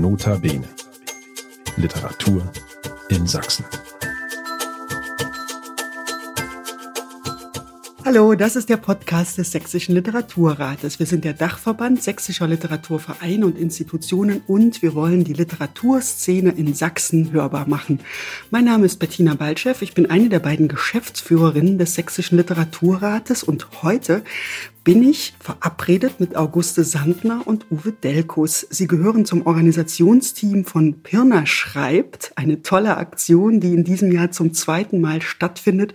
Nota Bene. Literatur in Sachsen. Hallo, das ist der Podcast des Sächsischen Literaturrates. Wir sind der Dachverband sächsischer Literaturvereine und Institutionen und wir wollen die Literaturszene in Sachsen hörbar machen. Mein Name ist Bettina Baltschew, ich bin eine der beiden Geschäftsführerinnen des Sächsischen Literaturrates und heute bin ich verabredet mit Auguste Sandner und Uwe Delkus. Sie gehören zum Organisationsteam von Pirna schreibt, eine tolle Aktion, die in diesem Jahr zum zweiten Mal stattfindet.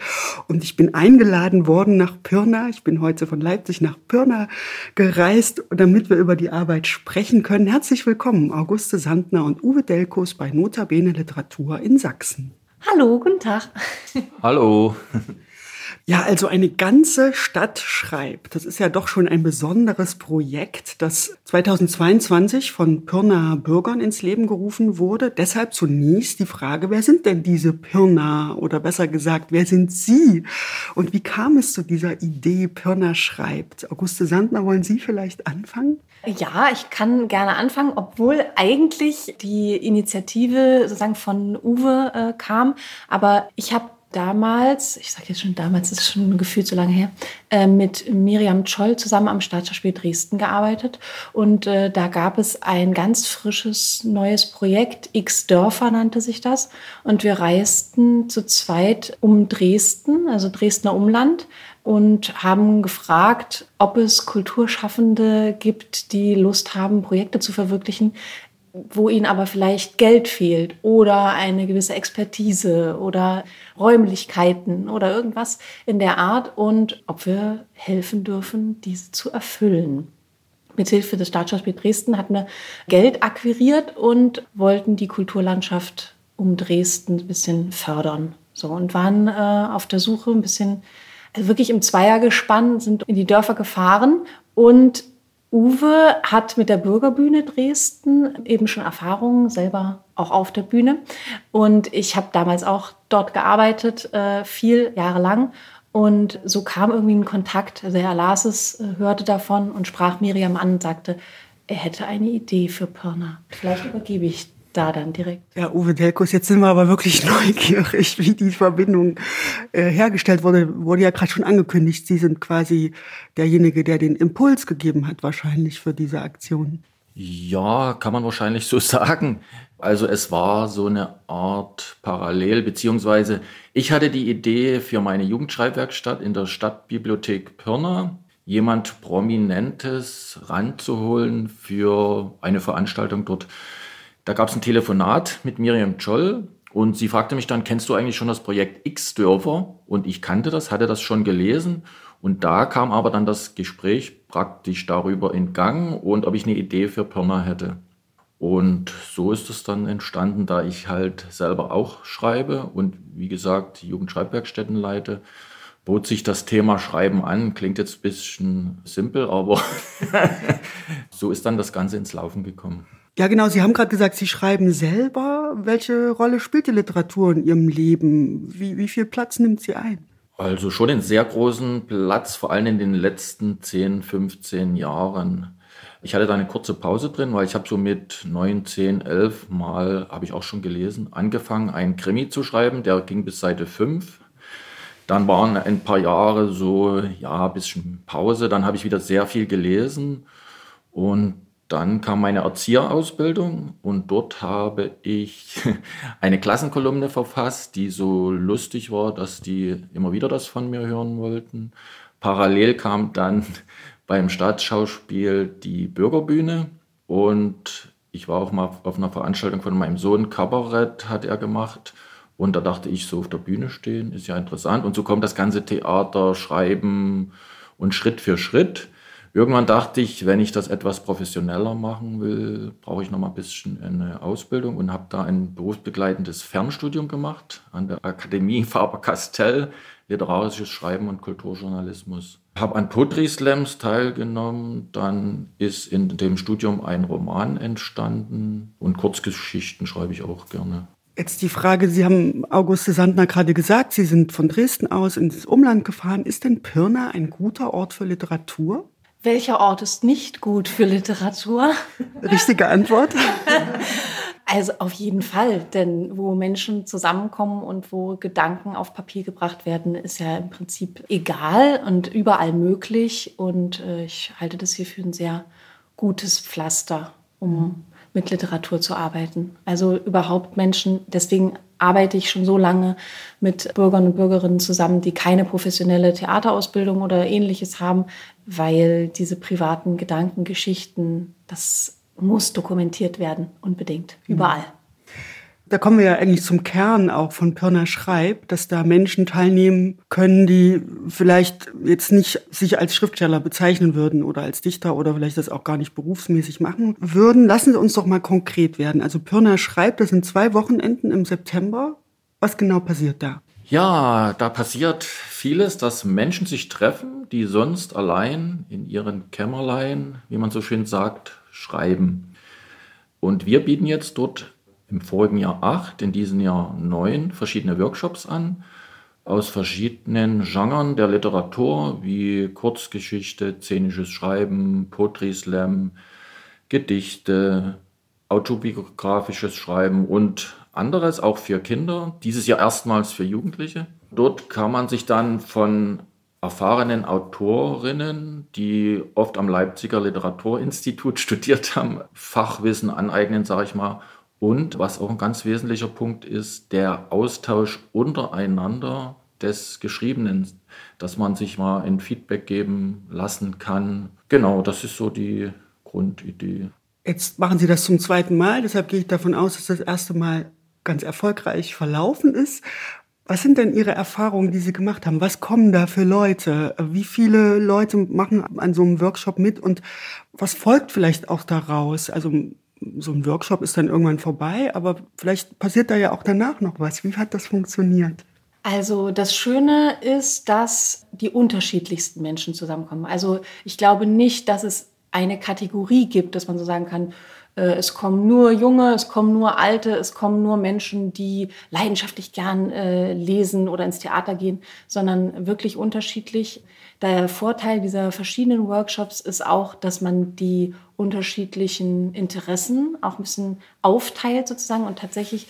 Und ich bin eingeladen worden nach Pirna. Ich bin heute von Leipzig nach Pirna gereist, damit wir über die Arbeit sprechen können. Herzlich willkommen, Auguste Sandner und Uwe Delkus bei Notabene Literatur in Sachsen. Hallo, guten Tag. Hallo. Ja, also eine ganze Stadt schreibt. Das ist ja doch schon ein besonderes Projekt, das 2022 von Pirna Bürgern ins Leben gerufen wurde. Deshalb zunächst die Frage, wer sind denn diese Pirna? Oder besser gesagt, wer sind Sie? Und wie kam es zu dieser Idee, Pirna schreibt? Auguste Sandner, wollen Sie vielleicht anfangen? Ja, ich kann gerne anfangen, obwohl eigentlich die Initiative sozusagen von Uwe äh, kam. Aber ich habe damals, ich sage jetzt schon damals, das ist schon ein Gefühl zu lange her, äh, mit Miriam Scholl zusammen am Staatsschauspiel Dresden gearbeitet. Und äh, da gab es ein ganz frisches neues Projekt, X Dörfer nannte sich das. Und wir reisten zu zweit um Dresden, also Dresdner Umland, und haben gefragt, ob es Kulturschaffende gibt, die Lust haben, Projekte zu verwirklichen, wo ihnen aber vielleicht Geld fehlt oder eine gewisse Expertise oder Räumlichkeiten oder irgendwas in der Art und ob wir helfen dürfen, diese zu erfüllen. Mithilfe des Staatsschauspiels Dresden hatten wir Geld akquiriert und wollten die Kulturlandschaft um Dresden ein bisschen fördern. So und waren äh, auf der Suche ein bisschen also wirklich im Zweiergespann, sind in die Dörfer gefahren und Uwe hat mit der Bürgerbühne Dresden eben schon Erfahrungen selber auch auf der Bühne. Und ich habe damals auch dort gearbeitet, äh, viel Jahre lang. Und so kam irgendwie ein Kontakt. Also er las es, äh, hörte davon und sprach Miriam an und sagte, er hätte eine Idee für Pirna. Vielleicht übergebe ich da dann direkt. Ja, Uwe Delkus, jetzt sind wir aber wirklich neugierig, wie die Verbindung äh, hergestellt wurde. Wurde ja gerade schon angekündigt, Sie sind quasi derjenige, der den Impuls gegeben hat, wahrscheinlich für diese Aktion. Ja, kann man wahrscheinlich so sagen. Also es war so eine Art Parallel, beziehungsweise ich hatte die Idee für meine Jugendschreibwerkstatt in der Stadtbibliothek Pirna, jemand Prominentes ranzuholen für eine Veranstaltung dort da gab es ein Telefonat mit Miriam Scholl und sie fragte mich dann, kennst du eigentlich schon das Projekt X-Dörfer? Und ich kannte das, hatte das schon gelesen. Und da kam aber dann das Gespräch praktisch darüber in Gang und ob ich eine Idee für Pirna hätte. Und so ist es dann entstanden, da ich halt selber auch schreibe und wie gesagt Jugendschreibwerkstätten leite, bot sich das Thema Schreiben an. Klingt jetzt ein bisschen simpel, aber so ist dann das Ganze ins Laufen gekommen. Ja, genau. Sie haben gerade gesagt, Sie schreiben selber. Welche Rolle spielt die Literatur in Ihrem Leben? Wie, wie viel Platz nimmt sie ein? Also schon einen sehr großen Platz, vor allem in den letzten 10, 15 Jahren. Ich hatte da eine kurze Pause drin, weil ich habe so mit 9, 10, 11 Mal, habe ich auch schon gelesen, angefangen, einen Krimi zu schreiben. Der ging bis Seite 5. Dann waren ein paar Jahre so, ja, ein bisschen Pause. Dann habe ich wieder sehr viel gelesen. Und dann kam meine Erzieherausbildung und dort habe ich eine Klassenkolumne verfasst, die so lustig war, dass die immer wieder das von mir hören wollten. Parallel kam dann beim Staatsschauspiel die Bürgerbühne und ich war auch mal auf einer Veranstaltung von meinem Sohn, Kabarett hat er gemacht. Und da dachte ich, so auf der Bühne stehen ist ja interessant. Und so kommt das ganze Theater, Schreiben und Schritt für Schritt. Irgendwann dachte ich, wenn ich das etwas professioneller machen will, brauche ich noch mal ein bisschen eine Ausbildung und habe da ein berufsbegleitendes Fernstudium gemacht an der Akademie Faber-Castell, literarisches Schreiben und Kulturjournalismus. Habe an Poetry Slams teilgenommen, dann ist in dem Studium ein Roman entstanden und Kurzgeschichten schreibe ich auch gerne. Jetzt die Frage, Sie haben Auguste Sandner gerade gesagt, Sie sind von Dresden aus ins Umland gefahren. Ist denn Pirna ein guter Ort für Literatur? Welcher Ort ist nicht gut für Literatur? Richtige Antwort. Also auf jeden Fall, denn wo Menschen zusammenkommen und wo Gedanken auf Papier gebracht werden, ist ja im Prinzip egal und überall möglich. Und äh, ich halte das hier für ein sehr gutes Pflaster, um mit Literatur zu arbeiten. Also überhaupt Menschen, deswegen arbeite ich schon so lange mit Bürgern und Bürgerinnen zusammen, die keine professionelle Theaterausbildung oder ähnliches haben, weil diese privaten Gedankengeschichten, das muss dokumentiert werden, unbedingt, mhm. überall. Da kommen wir ja eigentlich zum Kern auch von Pirna Schreib, dass da Menschen teilnehmen können, die vielleicht jetzt nicht sich als Schriftsteller bezeichnen würden oder als Dichter oder vielleicht das auch gar nicht berufsmäßig machen würden. Lassen Sie uns doch mal konkret werden. Also Pirna Schreib, das sind zwei Wochenenden im September. Was genau passiert da? Ja, da passiert vieles, dass Menschen sich treffen, die sonst allein in ihren Kämmerlein, wie man so schön sagt, schreiben. Und wir bieten jetzt dort im vorigen Jahr acht, in diesem Jahr neun verschiedene Workshops an aus verschiedenen Genren der Literatur wie Kurzgeschichte, szenisches Schreiben, Poetry Slam, Gedichte, autobiografisches Schreiben und anderes, auch für Kinder. Dieses Jahr erstmals für Jugendliche. Dort kann man sich dann von erfahrenen Autorinnen, die oft am Leipziger Literaturinstitut studiert haben, Fachwissen aneignen, sage ich mal. Und was auch ein ganz wesentlicher Punkt ist, der Austausch untereinander des Geschriebenen, dass man sich mal ein Feedback geben lassen kann. Genau, das ist so die Grundidee. Jetzt machen Sie das zum zweiten Mal, deshalb gehe ich davon aus, dass das erste Mal ganz erfolgreich verlaufen ist. Was sind denn Ihre Erfahrungen, die Sie gemacht haben? Was kommen da für Leute? Wie viele Leute machen an so einem Workshop mit und was folgt vielleicht auch daraus? Also so ein Workshop ist dann irgendwann vorbei, aber vielleicht passiert da ja auch danach noch was. Wie hat das funktioniert? Also das Schöne ist, dass die unterschiedlichsten Menschen zusammenkommen. Also ich glaube nicht, dass es eine Kategorie gibt, dass man so sagen kann, äh, es kommen nur Junge, es kommen nur Alte, es kommen nur Menschen, die leidenschaftlich gern äh, lesen oder ins Theater gehen, sondern wirklich unterschiedlich. Der Vorteil dieser verschiedenen Workshops ist auch, dass man die unterschiedlichen Interessen auch ein bisschen aufteilt sozusagen und tatsächlich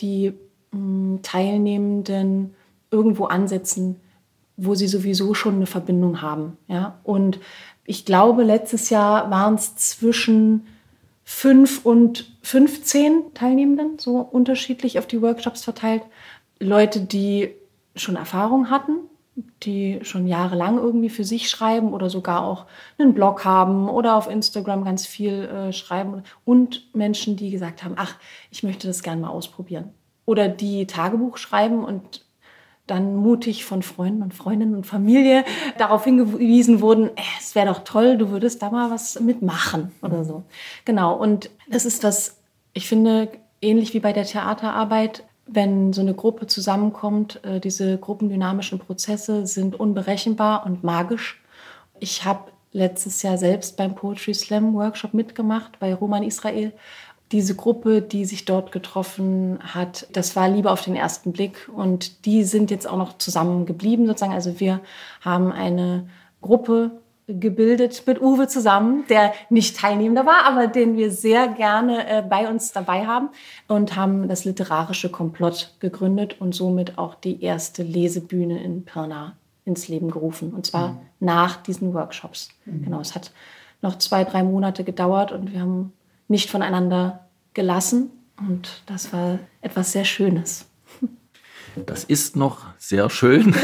die mh, hm, Teilnehmenden irgendwo ansetzen, wo sie sowieso schon eine Verbindung haben. Ja? Und ich glaube, letztes Jahr waren es zwischen fünf und 15 Teilnehmenden, so unterschiedlich auf die Workshops verteilt. Leute, die schon Erfahrung hatten, die schon jahrelang irgendwie für sich schreiben oder sogar auch einen Blog haben oder auf Instagram ganz viel äh, schreiben und Menschen, die gesagt haben, ach, ich möchte das gerne mal ausprobieren. Oder die Tagebuch schreiben und dann mutig von Freunden und Freundinnen und Familie darauf hingewiesen wurden, äh, es wäre doch toll, du würdest da mal was mitmachen oder so. Genau, und das ist was, ich finde, ähnlich wie bei der Theaterarbeit, wenn so eine Gruppe zusammenkommt, äh, diese gruppendynamischen Prozesse sind unberechenbar und magisch. Ich habe letztes Jahr selbst beim Poetry Slam Workshop mitgemacht bei Roman Israel diese Gruppe, die sich dort getroffen hat, das war Liebe auf den ersten Blick. Und die sind jetzt auch noch zusammengeblieben sozusagen. Also wir haben eine Gruppe gebildet mit Uwe zusammen, der nicht Teilnehmender war, aber den wir sehr gerne äh, bei uns dabei haben und haben das literarische Komplott gegründet und somit auch die erste Lesebühne in Pirna ins Leben gerufen. Und zwar mhm. nach diesen Workshops. Mhm. Genau, es hat noch zwei, drei Monate gedauert und wir haben nicht voneinander gelassen. Und das war etwas sehr Schönes. Das ist noch sehr schön,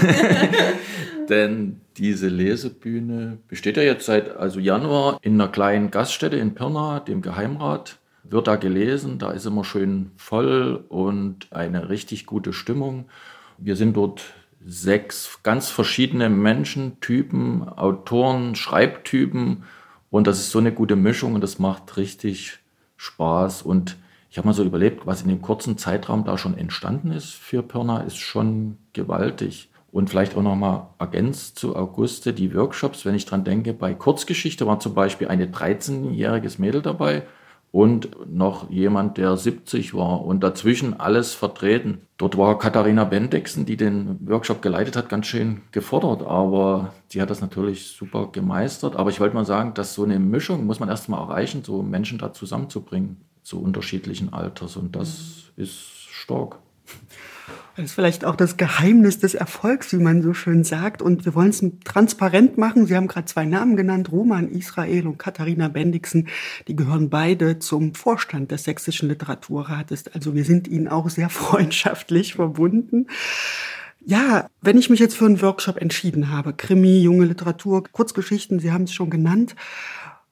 denn diese Lesebühne besteht ja jetzt seit also Januar in einer kleinen Gaststätte in Pirna, dem Geheimrat. Wird da gelesen, da ist immer schön voll und eine richtig gute Stimmung. Wir sind dort sechs ganz verschiedene Menschentypen, Autoren, Schreibtypen und das ist so eine gute Mischung und das macht richtig Spaß. Und ich habe mal so überlebt, was in dem kurzen Zeitraum da schon entstanden ist für Pirna, ist schon gewaltig. Und vielleicht auch nochmal ergänzt zu Auguste die Workshops, wenn ich dran denke, bei Kurzgeschichte war zum Beispiel eine 13-jähriges Mädel dabei und noch jemand, der 70 war und dazwischen alles vertreten. Dort war Katharina Bendixen, die den Workshop geleitet hat, ganz schön gefordert, aber die hat das natürlich super gemeistert. Aber ich wollte mal sagen, dass so eine Mischung muss man erstmal erreichen, so Menschen da zusammenzubringen, zu unterschiedlichen Alters und das ist stark. Das ist vielleicht auch das Geheimnis des Erfolgs, wie man so schön sagt. Und wir wollen es transparent machen. Sie haben gerade zwei Namen genannt, Roman Israel und Katharina Bendixen. Die gehören beide zum Vorstand des Sächsischen Literaturrates. Also wir sind ihnen auch sehr freundschaftlich verbunden. Ja, wenn ich mich jetzt für einen Workshop entschieden habe, Krimi, junge Literatur, Kurzgeschichten, Sie haben es schon genannt,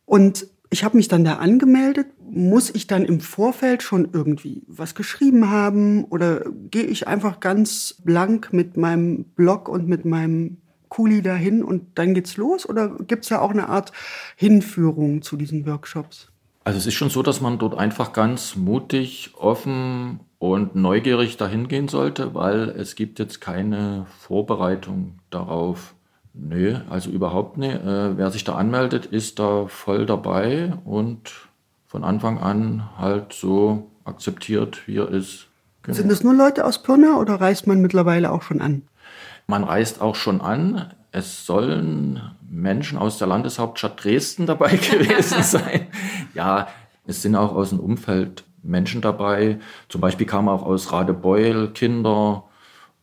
und ich habe mich dann da angemeldet. Muss ich dann im Vorfeld schon irgendwie was geschrieben haben oder gehe ich einfach ganz blank mit meinem Blog und mit meinem Kuli dahin und dann geht's los? Oder gibt's ja auch eine Art Hinführung zu diesen Workshops? Also es ist schon so, dass man dort einfach ganz mutig, offen und neugierig dahin gehen sollte, weil es gibt jetzt keine Vorbereitung darauf. Nö, also überhaupt nicht. Äh, wer sich da anmeldet, ist da voll dabei und von Anfang an halt so akzeptiert, wie er ist. Genau. Sind es nur Leute aus Pirna oder reist man mittlerweile auch schon an? Man reist auch schon an. Es sollen Menschen aus der Landeshauptstadt Dresden dabei gewesen sein. ja, es sind auch aus dem Umfeld Menschen dabei. Zum Beispiel kamen auch aus Radebeul Kinder,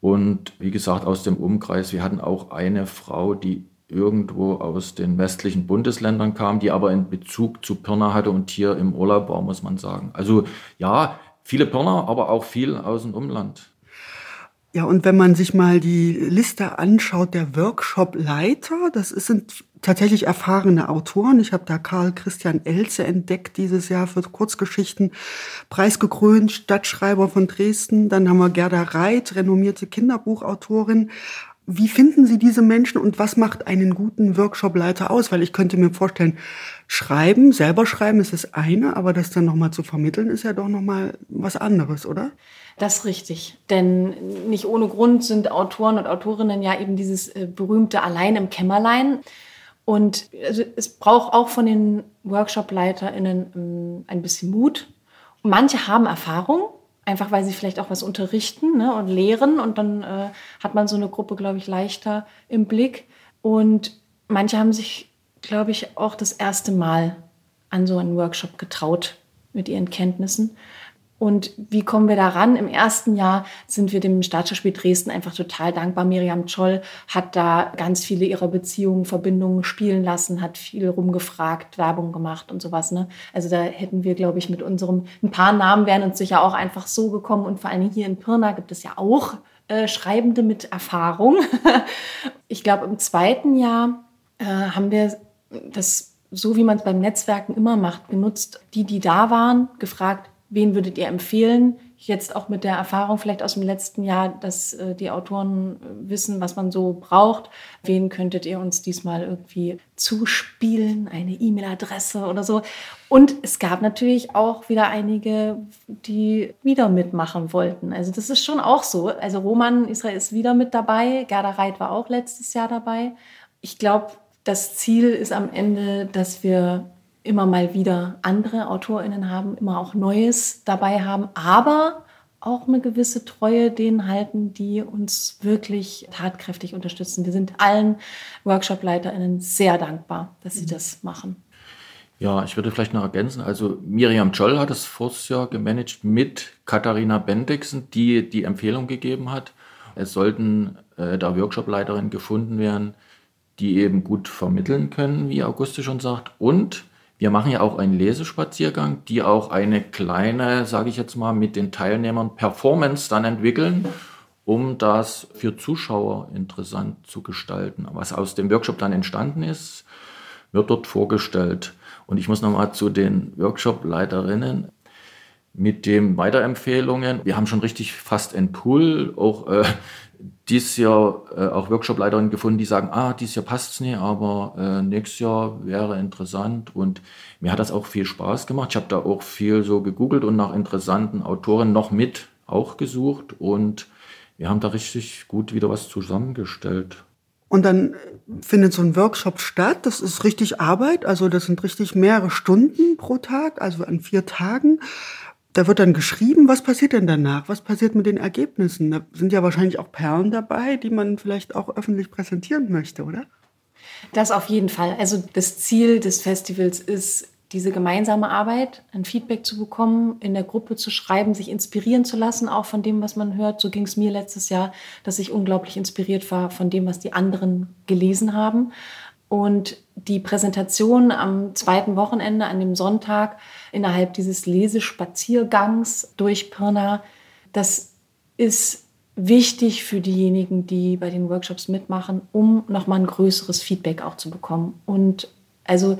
und wie gesagt, aus dem Umkreis, wir hatten auch eine Frau, die irgendwo aus den westlichen Bundesländern kam, die aber einen Bezug zu Pirna hatte und hier im Urlaub war, muss man sagen. Also ja, viele Pirna, aber auch viel aus dem Umland. Ja, und wenn man sich mal die Liste anschaut der Workshop-Leiter, das sind tatsächlich erfahrene Autoren. Ich habe da Karl Christian Elze entdeckt dieses Jahr für Kurzgeschichten, preisgekrönt, Stadtschreiber von Dresden. Dann haben wir Gerda Reit, renommierte Kinderbuchautorin. Wie finden Sie diese Menschen und was macht einen guten Workshopleiter aus? Weil ich könnte mir vorstellen, schreiben, selber schreiben ist das eine, aber das dann nochmal zu vermitteln ist ja doch nochmal was anderes, oder? Das ist richtig. Denn nicht ohne Grund sind Autoren und Autorinnen ja eben dieses äh, berühmte Allein im Kämmerlein. Und also es braucht auch von den Workshop-LeiterInnen ähm, ein bisschen Mut. Manche haben Erfahrung, einfach weil sie vielleicht auch was unterrichten ne, und lehren. Und dann äh, hat man so eine Gruppe, glaube ich, leichter im Blick. Und manche haben sich, glaube ich, auch das erste Mal an so einen Workshop getraut mit ihren Kenntnissen. Und wie kommen wir daran? Im ersten Jahr sind wir dem Staatsschauspiel Dresden einfach total dankbar. Miriam Scholl hat da ganz viele ihrer Beziehungen, Verbindungen spielen lassen, hat viel rumgefragt, Werbung gemacht und sowas. Ne? Also da hätten wir, glaube ich, mit unserem, ein paar Namen wären uns sicher auch einfach so gekommen. Und vor allem hier in Pirna gibt es ja auch äh, Schreibende mit Erfahrung. ich glaube, im zweiten Jahr äh, haben wir das so wie man es beim Netzwerken immer macht, genutzt, die, die da waren, gefragt, wen würdet ihr empfehlen? Jetzt auch mit der Erfahrung vielleicht aus dem letzten Jahr, dass äh, die Autoren äh, wissen, was man so braucht. Wen könntet ihr uns diesmal irgendwie zuspielen? Eine E-Mail-Adresse oder so. Und es gab natürlich auch wieder einige, die wieder mitmachen wollten. Also das ist schon auch so. Also Roman Israel ist wieder mit dabei. Gerda Reit war auch letztes Jahr dabei. Ich glaube, das Ziel ist am Ende, dass wir immer mal wieder andere AutorInnen haben, immer auch Neues dabei haben, aber auch eine gewisse Treue denen halten, die uns wirklich tatkräftig unterstützen. Wir sind allen Workshop-LeiterInnen sehr dankbar, dass sie mhm. das machen. Ja, ich würde vielleicht noch ergänzen, also Miriam Scholl hat es vors Jahr gemanagt mit Katharina Bendixen, die die Empfehlung gegeben hat. Es sollten äh, da Workshop-Leiterinnen gefunden werden, die eben gut vermitteln können, wie Auguste schon sagt, und wir machen ja auch einen Lesespaziergang, die auch eine kleine, sage ich jetzt mal, mit den Teilnehmern Performance dann entwickeln, um das für Zuschauer interessant zu gestalten. Was aus dem Workshop dann entstanden ist, wird dort vorgestellt. Und ich muss nochmal zu den Workshop-Leiterinnen mit den Weiterempfehlungen. Wir haben schon richtig fast ein Pool, auch äh, dieses Jahr äh, auch Workshop-Leiterinnen gefunden, die sagen, ah, dieses Jahr passt es nicht, aber äh, nächstes Jahr wäre interessant. Und mir hat das auch viel Spaß gemacht. Ich habe da auch viel so gegoogelt und nach interessanten Autoren noch mit auch gesucht. Und wir haben da richtig gut wieder was zusammengestellt. Und dann findet so ein Workshop statt. Das ist richtig Arbeit. Also das sind richtig mehrere Stunden pro Tag, also an vier Tagen. Da wird dann geschrieben, was passiert denn danach? Was passiert mit den Ergebnissen? Da sind ja wahrscheinlich auch Perlen dabei, die man vielleicht auch öffentlich präsentieren möchte, oder? Das auf jeden Fall. Also das Ziel des Festivals ist, diese gemeinsame Arbeit, ein Feedback zu bekommen, in der Gruppe zu schreiben, sich inspirieren zu lassen, auch von dem, was man hört. So ging es mir letztes Jahr, dass ich unglaublich inspiriert war von dem, was die anderen gelesen haben. Und die Präsentation am zweiten Wochenende, an dem Sonntag, innerhalb dieses Lesespaziergangs durch Pirna, das ist wichtig für diejenigen, die bei den Workshops mitmachen, um nochmal ein größeres Feedback auch zu bekommen. Und also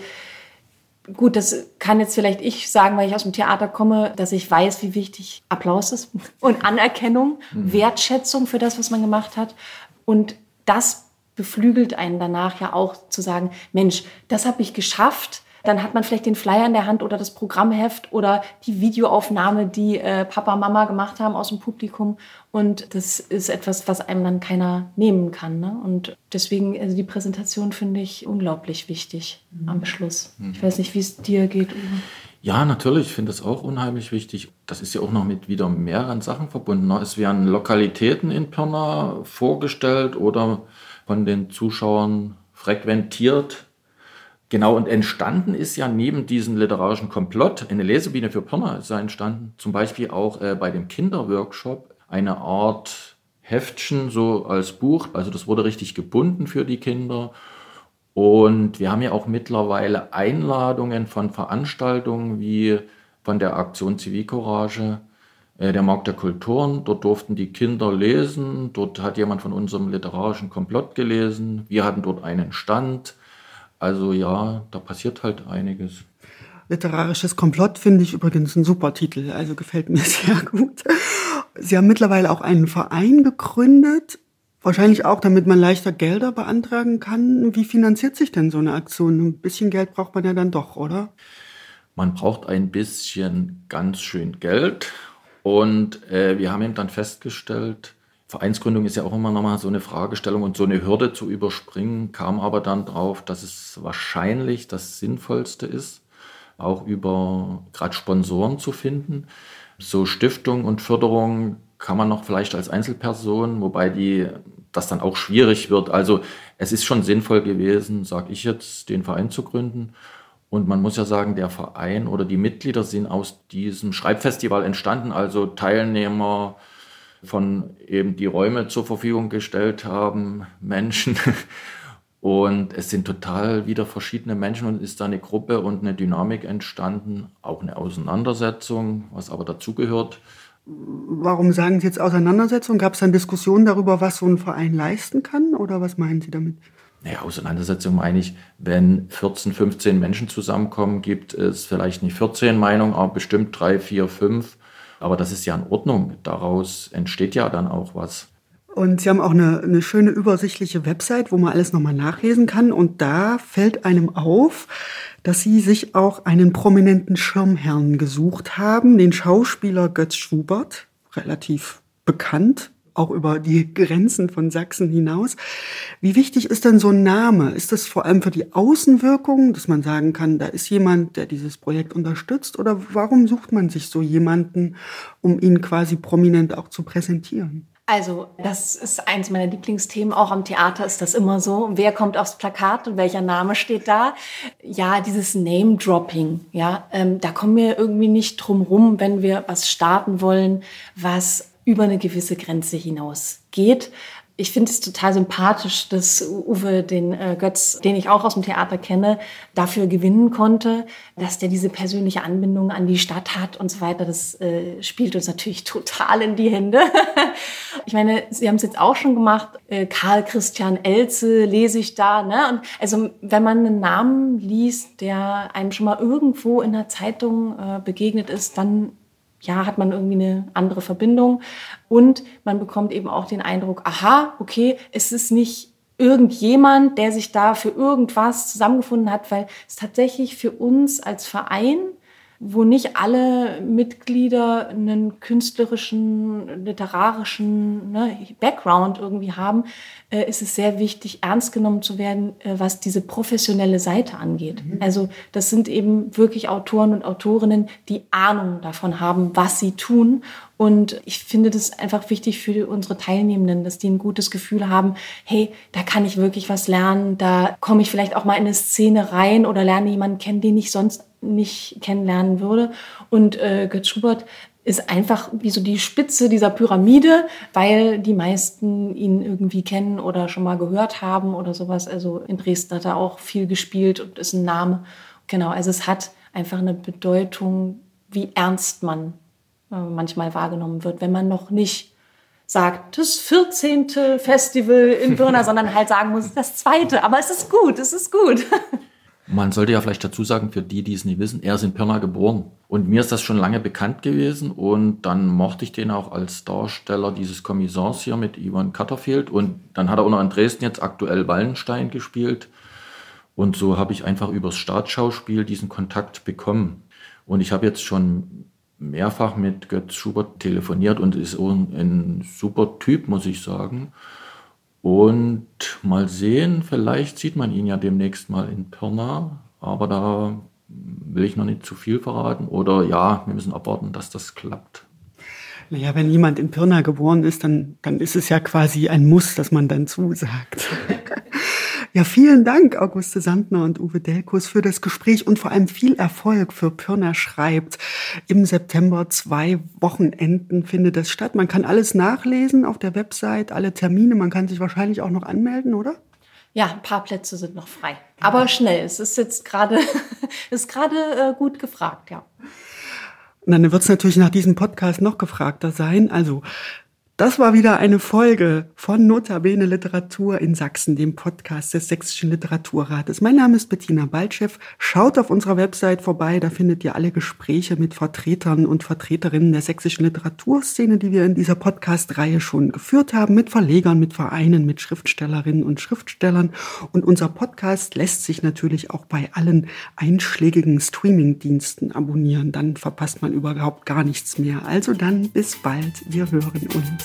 gut, das kann jetzt vielleicht ich sagen, weil ich aus dem Theater komme, dass ich weiß, wie wichtig Applaus ist und Anerkennung, mhm. Wertschätzung für das, was man gemacht hat. Und das beflügelt einen danach ja auch zu sagen, Mensch, das habe ich geschafft dann hat man vielleicht den Flyer in der Hand oder das Programmheft oder die Videoaufnahme, die äh, Papa, Mama gemacht haben aus dem Publikum. Und das ist etwas, was einem dann keiner nehmen kann. Ne? Und deswegen, also die Präsentation finde ich unglaublich wichtig mhm. am Beschluss. Mhm. Ich weiß nicht, wie es dir geht, Uwe. Ja, natürlich, ich finde das auch unheimlich wichtig. Das ist ja auch noch mit wieder mehreren Sachen verbunden. Ne? Es werden Lokalitäten in Pirna vorgestellt oder von den Zuschauern frequentiert. Genau, und entstanden ist ja neben diesem literarischen Komplott, eine Lesebiene für Pirna ist ja entstanden, zum Beispiel auch äh, bei dem Kinderworkshop eine Art Heftchen so als Buch, also das wurde richtig gebunden für die Kinder. Und wir haben ja auch mittlerweile Einladungen von Veranstaltungen wie von der Aktion Zivilcourage, der Markt der Kulturen. Dort durften die Kinder lesen. Dort hat jemand von unserem literarischen Komplott gelesen. Wir hatten dort einen Stand. Also ja, da passiert halt einiges. Literarisches Komplott finde ich übrigens ein super Titel, also gefällt mir sehr gut. Sie haben mittlerweile auch einen Verein gegründet, wahrscheinlich auch, damit man leichter Gelder beantragen kann. Wie finanziert sich denn so eine Aktion? Ein bisschen Geld braucht man ja dann doch, oder? Man braucht ein bisschen ganz schön Geld. Und äh, wir haben eben dann festgestellt, Vereinsgründung ist ja auch immer nochmal so eine Fragestellung und so eine Hürde zu überspringen, kam aber dann drauf, dass es wahrscheinlich das Sinnvollste ist, auch über gerade Sponsoren zu finden. So Stiftung und Förderung kann man noch vielleicht als Einzelperson, wobei die das dann auch schwierig wird. Also es ist schon sinnvoll gewesen, sage ich jetzt, den Verein zu gründen. Und man muss ja sagen, der Verein oder die Mitglieder sind aus diesem Schreibfestival entstanden, also Teilnehmer, von eben die Räume zur Verfügung gestellt haben, Menschen. Und es sind total wieder verschiedene Menschen und ist da eine Gruppe und eine Dynamik entstanden, auch eine Auseinandersetzung, was aber dazugehört. Warum sagen Sie jetzt Auseinandersetzung? Gab es dann Diskussionen darüber, was so ein Verein leisten kann oder was meinen Sie damit? Naja, Auseinandersetzung meine ich, wenn 14, 15 Menschen zusammenkommen, gibt es vielleicht nicht 14 Meinungen, aber bestimmt drei, vier, fünf aber das ist ja in Ordnung. Daraus entsteht ja dann auch was. Und Sie haben auch eine, eine schöne übersichtliche Website, wo man alles nochmal nachlesen kann. Und da fällt einem auf, dass Sie sich auch einen prominenten Schirmherrn gesucht haben, den Schauspieler Götz Schubert, relativ bekannt auch über die Grenzen von Sachsen hinaus. Wie wichtig ist denn so ein Name? Ist das vor allem für die Außenwirkung, dass man sagen kann, da ist jemand, der dieses Projekt unterstützt? Oder warum sucht man sich so jemanden, um ihn quasi prominent auch zu präsentieren? Also, das ist eins meiner Lieblingsthemen. Auch am Theater ist das immer so. Wer kommt aufs Plakat und welcher Name steht da? Ja, dieses Name-Dropping, ja, ähm, da kommen wir irgendwie nicht drum rum, wenn wir was starten wollen, was über eine gewisse Grenze hinaus geht. Ich finde es total sympathisch, dass Uwe den äh, Götz, den ich auch aus dem Theater kenne, dafür gewinnen konnte, dass der diese persönliche Anbindung an die Stadt hat und so weiter. Das äh, spielt uns natürlich total in die Hände. ich meine, Sie haben es jetzt auch schon gemacht. Äh, Karl Christian Elze lese ich da. Ne? Und also wenn man einen Namen liest, der einem schon mal irgendwo in der Zeitung äh, begegnet ist, dann ja, hat man irgendwie eine andere Verbindung. Und man bekommt eben auch den Eindruck, aha, okay, es ist nicht irgendjemand, der sich da für irgendwas zusammengefunden hat, weil es tatsächlich für uns als Verein wo nicht alle Mitglieder einen künstlerischen, literarischen ne, Background irgendwie haben, äh, ist es sehr wichtig, ernst genommen zu werden, äh, was diese professionelle Seite angeht. Mhm. Also das sind eben wirklich Autoren und Autorinnen, die Ahnung davon haben, was sie tun. Und ich finde das einfach wichtig für unsere Teilnehmenden, dass die ein gutes Gefühl haben, hey, da kann ich wirklich was lernen, da komme ich vielleicht auch mal in eine Szene rein oder lerne jemanden kennen, den ich sonst nicht kennenlernen würde. Und äh, Götz Schubert ist einfach wie so die Spitze dieser Pyramide, weil die meisten ihn irgendwie kennen oder schon mal gehört haben oder sowas. Also in Dresden hat er auch viel gespielt und ist ein Name. Genau, also es hat einfach eine Bedeutung, wie ernst man äh, manchmal wahrgenommen wird, wenn man noch nicht sagt, das 14. Festival in Pirna, sondern halt sagen muss, das zweite. Aber es ist gut, es ist gut. Man sollte ja vielleicht dazu sagen, für die, die es nicht wissen, er ist in Pirna geboren. Und mir ist das schon lange bekannt gewesen. Und dann mochte ich den auch als Darsteller dieses Kommissars hier mit Ivan Cutterfield. Und dann hat er auch noch in Dresden jetzt aktuell Wallenstein gespielt. Und so habe ich einfach übers Staatsschauspiel diesen Kontakt bekommen. Und ich habe jetzt schon mehrfach mit Götz Schubert telefoniert und ist ein super Typ, muss ich sagen. Und mal sehen, vielleicht sieht man ihn ja demnächst mal in Pirna, aber da will ich noch nicht zu viel verraten. Oder ja, wir müssen abwarten, dass das klappt. Naja, wenn jemand in Pirna geboren ist, dann, dann ist es ja quasi ein Muss, dass man dann zusagt. Ja, vielen Dank, Auguste Sandner und Uwe Delkus, für das Gespräch und vor allem viel Erfolg für Pirna schreibt. Im September zwei Wochenenden findet es statt. Man kann alles nachlesen auf der Website, alle Termine. Man kann sich wahrscheinlich auch noch anmelden, oder? Ja, ein paar Plätze sind noch frei. Aber schnell. Es ist jetzt gerade, ist gerade äh, gut gefragt, ja. Und dann wird es natürlich nach diesem Podcast noch gefragter sein. Also das war wieder eine Folge von Notabene Literatur in Sachsen, dem Podcast des Sächsischen Literaturrates. Mein Name ist Bettina Baltschew. Schaut auf unserer Website vorbei, da findet ihr alle Gespräche mit Vertretern und Vertreterinnen der sächsischen Literaturszene, die wir in dieser Podcast-Reihe schon geführt haben, mit Verlegern, mit Vereinen, mit Schriftstellerinnen und Schriftstellern. Und unser Podcast lässt sich natürlich auch bei allen einschlägigen Streaming-Diensten abonnieren. Dann verpasst man überhaupt gar nichts mehr. Also dann bis bald. Wir hören uns.